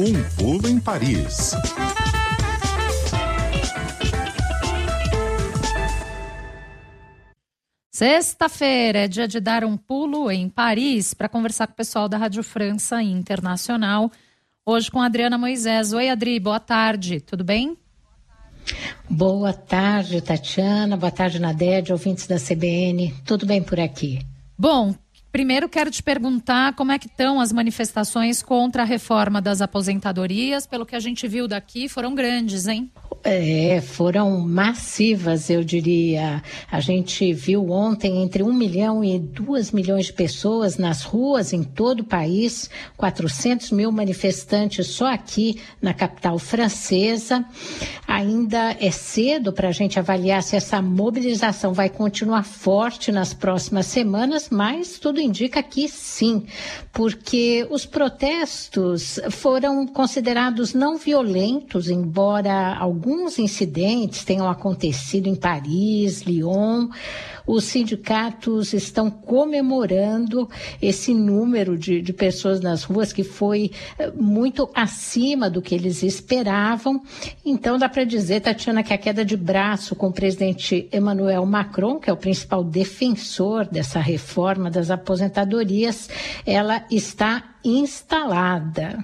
Um pulo em Paris. Sexta-feira é dia de dar um pulo em Paris para conversar com o pessoal da Rádio França Internacional. Hoje com a Adriana Moisés. Oi, Adri, boa tarde, tudo bem? Boa tarde, Tatiana. Boa tarde, Nadede, ouvintes da CBN. Tudo bem por aqui? Bom, primeiro quero te perguntar como é que estão as manifestações contra a reforma das aposentadorias. Pelo que a gente viu daqui, foram grandes, hein? É, foram massivas, eu diria. A gente viu ontem entre um milhão e duas milhões de pessoas nas ruas em todo o país, 400 mil manifestantes só aqui na capital francesa. Ainda é cedo para a gente avaliar se essa mobilização vai continuar forte nas próximas semanas, mas tudo indica que sim, porque os protestos foram considerados não violentos, embora alguns incidentes tenham acontecido em Paris, Lyon. Os sindicatos estão comemorando esse número de, de pessoas nas ruas que foi eh, muito acima do que eles esperavam. Então, dá para dizer, Tatiana, que a queda de braço com o presidente Emmanuel Macron, que é o principal defensor dessa reforma das aposentadorias, ela está instalada.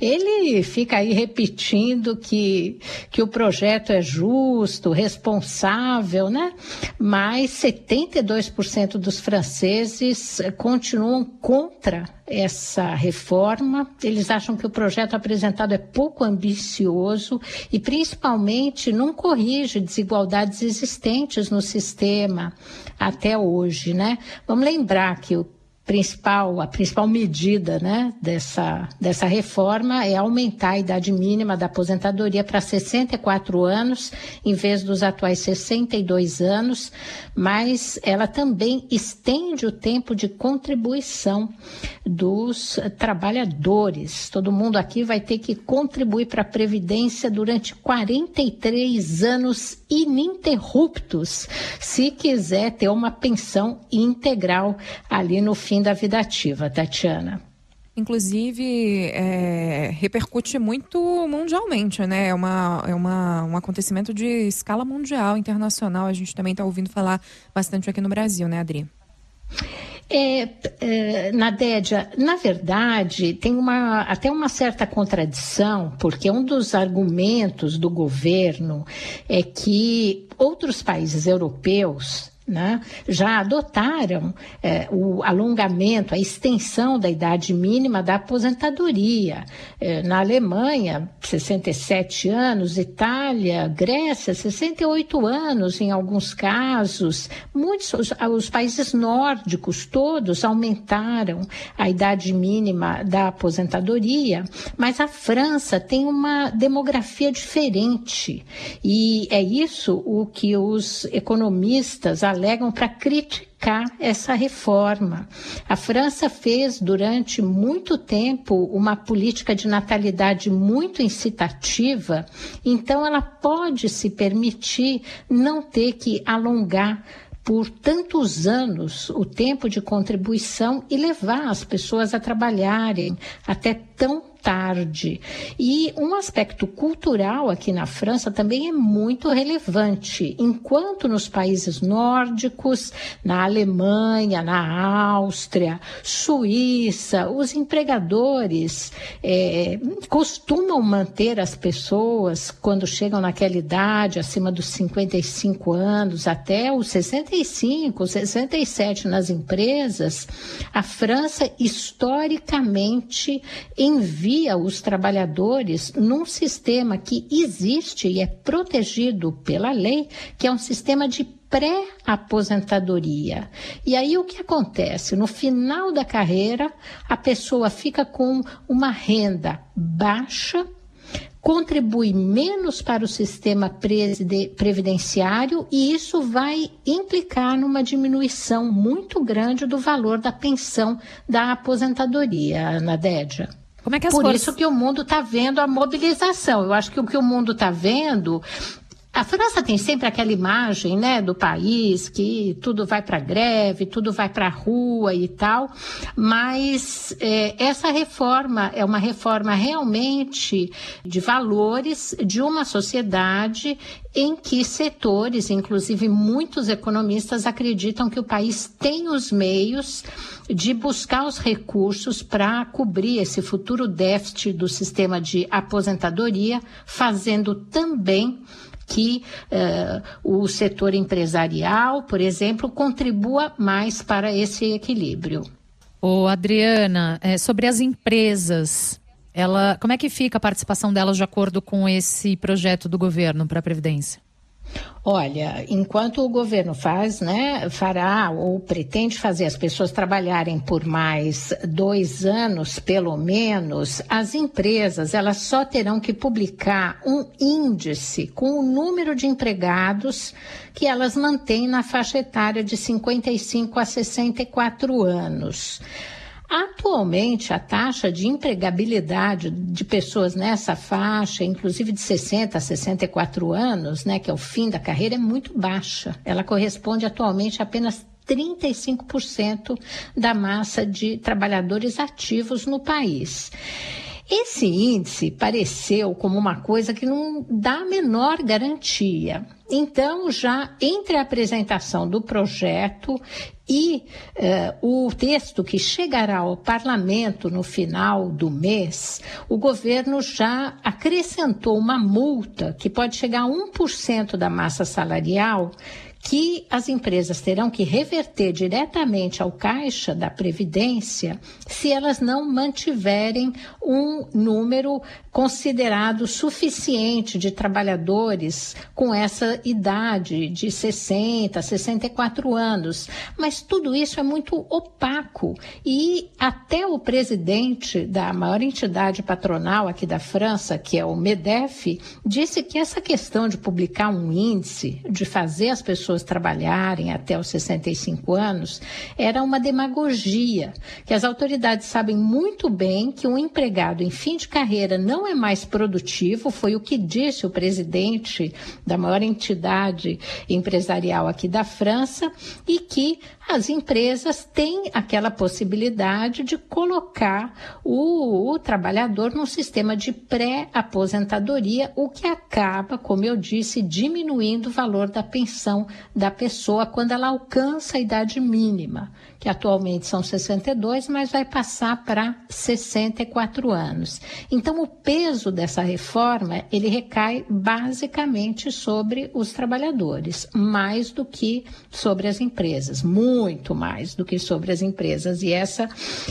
Ele fica aí repetindo que, que o projeto é justo, responsável, né? Mas 72% dos franceses continuam contra essa reforma. Eles acham que o projeto apresentado é pouco ambicioso e, principalmente, não corrige desigualdades existentes no sistema até hoje, né? Vamos lembrar que o principal, a principal medida né, dessa, dessa reforma é aumentar a idade mínima da aposentadoria para 64 anos, em vez dos atuais 62 anos, mas ela também estende o tempo de contribuição dos trabalhadores. Todo mundo aqui vai ter que contribuir para a Previdência durante 43 anos ininterruptos, se quiser ter uma pensão integral ali no fim da vida ativa, Tatiana. Inclusive, é, repercute muito mundialmente, né? É, uma, é uma, um acontecimento de escala mundial, internacional. A gente também está ouvindo falar bastante aqui no Brasil, né, Adri? É, é, Nadédia, na verdade, tem uma, até uma certa contradição, porque um dos argumentos do governo é que outros países europeus né, já adotaram é, o alongamento, a extensão da idade mínima da aposentadoria. É, na Alemanha, 67 anos, Itália, Grécia, 68 anos em alguns casos. Muitos, os, os países nórdicos todos aumentaram a idade mínima da aposentadoria, mas a França tem uma demografia diferente. E é isso o que os economistas alegam para criticar essa reforma. A França fez durante muito tempo uma política de natalidade muito incitativa, então ela pode se permitir não ter que alongar por tantos anos o tempo de contribuição e levar as pessoas a trabalharem até tão tarde. E um aspecto cultural aqui na França também é muito relevante. Enquanto nos países nórdicos, na Alemanha, na Áustria, Suíça, os empregadores é, costumam manter as pessoas quando chegam naquela idade, acima dos 55 anos, até os 65, 67 nas empresas, a França historicamente envia os trabalhadores num sistema que existe e é protegido pela lei, que é um sistema de pré-aposentadoria. E aí o que acontece? No final da carreira, a pessoa fica com uma renda baixa, contribui menos para o sistema previdenciário e isso vai implicar numa diminuição muito grande do valor da pensão da aposentadoria, Nadédia. Como é que as Por forças... isso que o mundo está vendo a mobilização. Eu acho que o que o mundo está vendo a França tem sempre aquela imagem, né, do país que tudo vai para greve, tudo vai para a rua e tal, mas é, essa reforma é uma reforma realmente de valores de uma sociedade em que setores, inclusive muitos economistas, acreditam que o país tem os meios de buscar os recursos para cobrir esse futuro déficit do sistema de aposentadoria, fazendo também que uh, o setor empresarial, por exemplo, contribua mais para esse equilíbrio. Ô, Adriana, é, sobre as empresas, ela, como é que fica a participação delas de acordo com esse projeto do governo para a Previdência? Olha, enquanto o governo faz, né, fará ou pretende fazer as pessoas trabalharem por mais dois anos, pelo menos, as empresas elas só terão que publicar um índice com o número de empregados que elas mantêm na faixa etária de 55 a 64 anos. Atualmente, a taxa de empregabilidade de pessoas nessa faixa, inclusive de 60 a 64 anos, né, que é o fim da carreira, é muito baixa. Ela corresponde atualmente a apenas 35% da massa de trabalhadores ativos no país. Esse índice pareceu como uma coisa que não dá a menor garantia. Então, já entre a apresentação do projeto e uh, o texto que chegará ao parlamento no final do mês, o governo já acrescentou uma multa que pode chegar a 1% da massa salarial que as empresas terão que reverter diretamente ao caixa da Previdência se elas não mantiverem um número considerado suficiente de trabalhadores com essa idade de 60, 64 anos. Mas tudo isso é muito opaco e até o presidente da maior entidade patronal aqui da França, que é o MEDEF, disse que essa questão de publicar um índice, de fazer as pessoas pessoas trabalharem até os 65 anos era uma demagogia, que as autoridades sabem muito bem que um empregado em fim de carreira não é mais produtivo, foi o que disse o presidente da maior entidade empresarial aqui da França, e que as empresas têm aquela possibilidade de colocar o, o trabalhador num sistema de pré-aposentadoria, o que acaba, como eu disse, diminuindo o valor da pensão da pessoa quando ela alcança a idade mínima, que atualmente são 62, mas vai passar para 64 anos. Então, o peso dessa reforma, ele recai basicamente sobre os trabalhadores, mais do que sobre as empresas, muito mais do que sobre as empresas. E essa,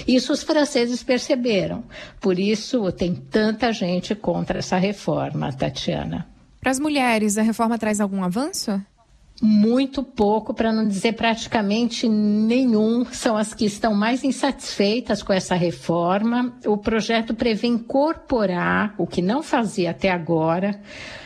isso os franceses perceberam. Por isso, tem tanta gente contra essa reforma, Tatiana. Para as mulheres, a reforma traz algum avanço? Muito pouco, para não dizer praticamente nenhum, são as que estão mais insatisfeitas com essa reforma. O projeto prevê incorporar, o que não fazia até agora,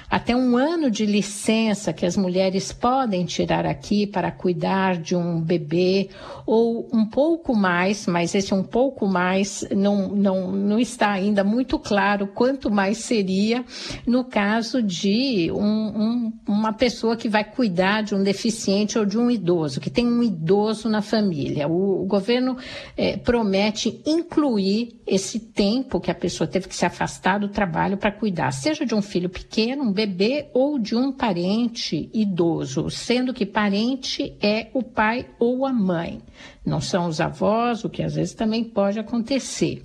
até um ano de licença que as mulheres podem tirar aqui para cuidar de um bebê, ou um pouco mais, mas esse um pouco mais não, não, não está ainda muito claro quanto mais seria no caso de um, um, uma pessoa que vai cuidar de um deficiente ou de um idoso, que tem um idoso na família. O, o governo eh, promete incluir esse tempo que a pessoa teve que se afastar do trabalho para cuidar, seja de um filho pequeno, um bebê ou de um parente idoso, sendo que parente é o pai ou a mãe, não são os avós, o que às vezes também pode acontecer.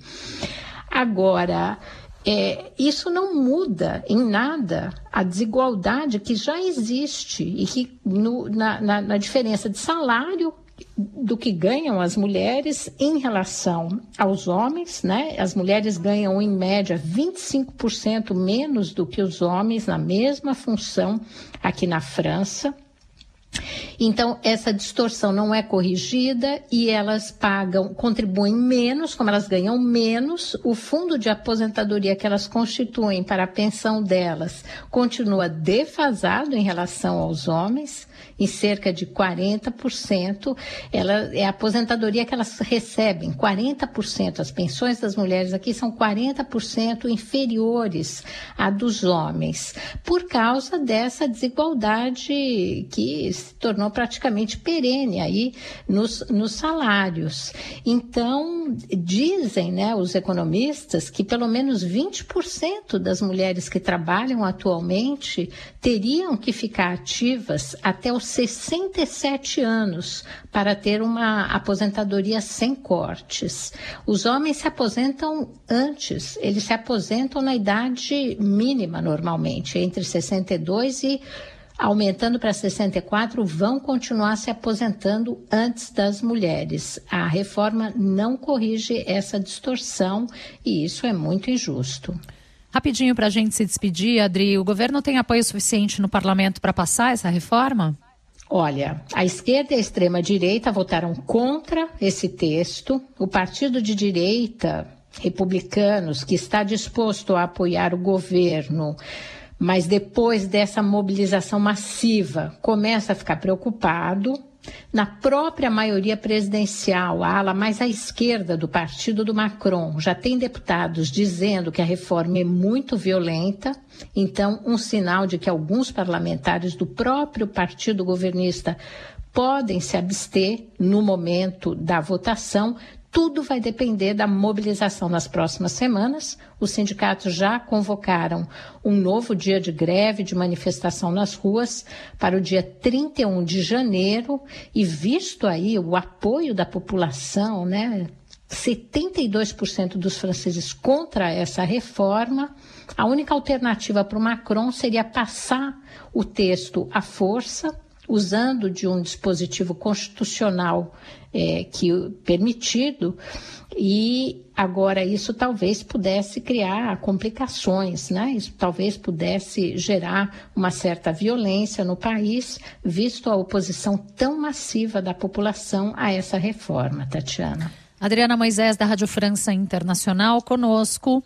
Agora, é, isso não muda em nada a desigualdade que já existe e que no, na, na, na diferença de salário do que ganham as mulheres em relação aos homens, né? As mulheres ganham em média 25% menos do que os homens na mesma função aqui na França. Então, essa distorção não é corrigida e elas pagam, contribuem menos, como elas ganham menos, o fundo de aposentadoria que elas constituem para a pensão delas continua defasado em relação aos homens, em cerca de 40%. Ela é a aposentadoria que elas recebem, 40%. As pensões das mulheres aqui são 40% inferiores à dos homens, por causa dessa desigualdade que se tornou praticamente perene aí nos, nos salários. Então, dizem né, os economistas que pelo menos 20% das mulheres que trabalham atualmente teriam que ficar ativas até os 67 anos para ter uma aposentadoria sem cortes. Os homens se aposentam antes, eles se aposentam na idade mínima normalmente, entre 62 e aumentando para 64, vão continuar se aposentando antes das mulheres. A reforma não corrige essa distorção e isso é muito injusto. Rapidinho para a gente se despedir, Adri, o governo tem apoio suficiente no parlamento para passar essa reforma? Olha, a esquerda e a extrema-direita votaram contra esse texto. O partido de direita, republicanos, que está disposto a apoiar o governo, mas depois dessa mobilização massiva começa a ficar preocupado. Na própria maioria presidencial, a ala mais à esquerda do partido do Macron já tem deputados dizendo que a reforma é muito violenta. Então, um sinal de que alguns parlamentares do próprio partido governista podem se abster no momento da votação, tudo vai depender da mobilização nas próximas semanas. Os sindicatos já convocaram um novo dia de greve, de manifestação nas ruas, para o dia 31 de janeiro. E visto aí o apoio da população, né? 72% dos franceses contra essa reforma. A única alternativa para o Macron seria passar o texto à força, usando de um dispositivo constitucional é, que permitido e agora isso talvez pudesse criar complicações, né? Isso talvez pudesse gerar uma certa violência no país, visto a oposição tão massiva da população a essa reforma, Tatiana. Adriana Moisés da Rádio França Internacional conosco.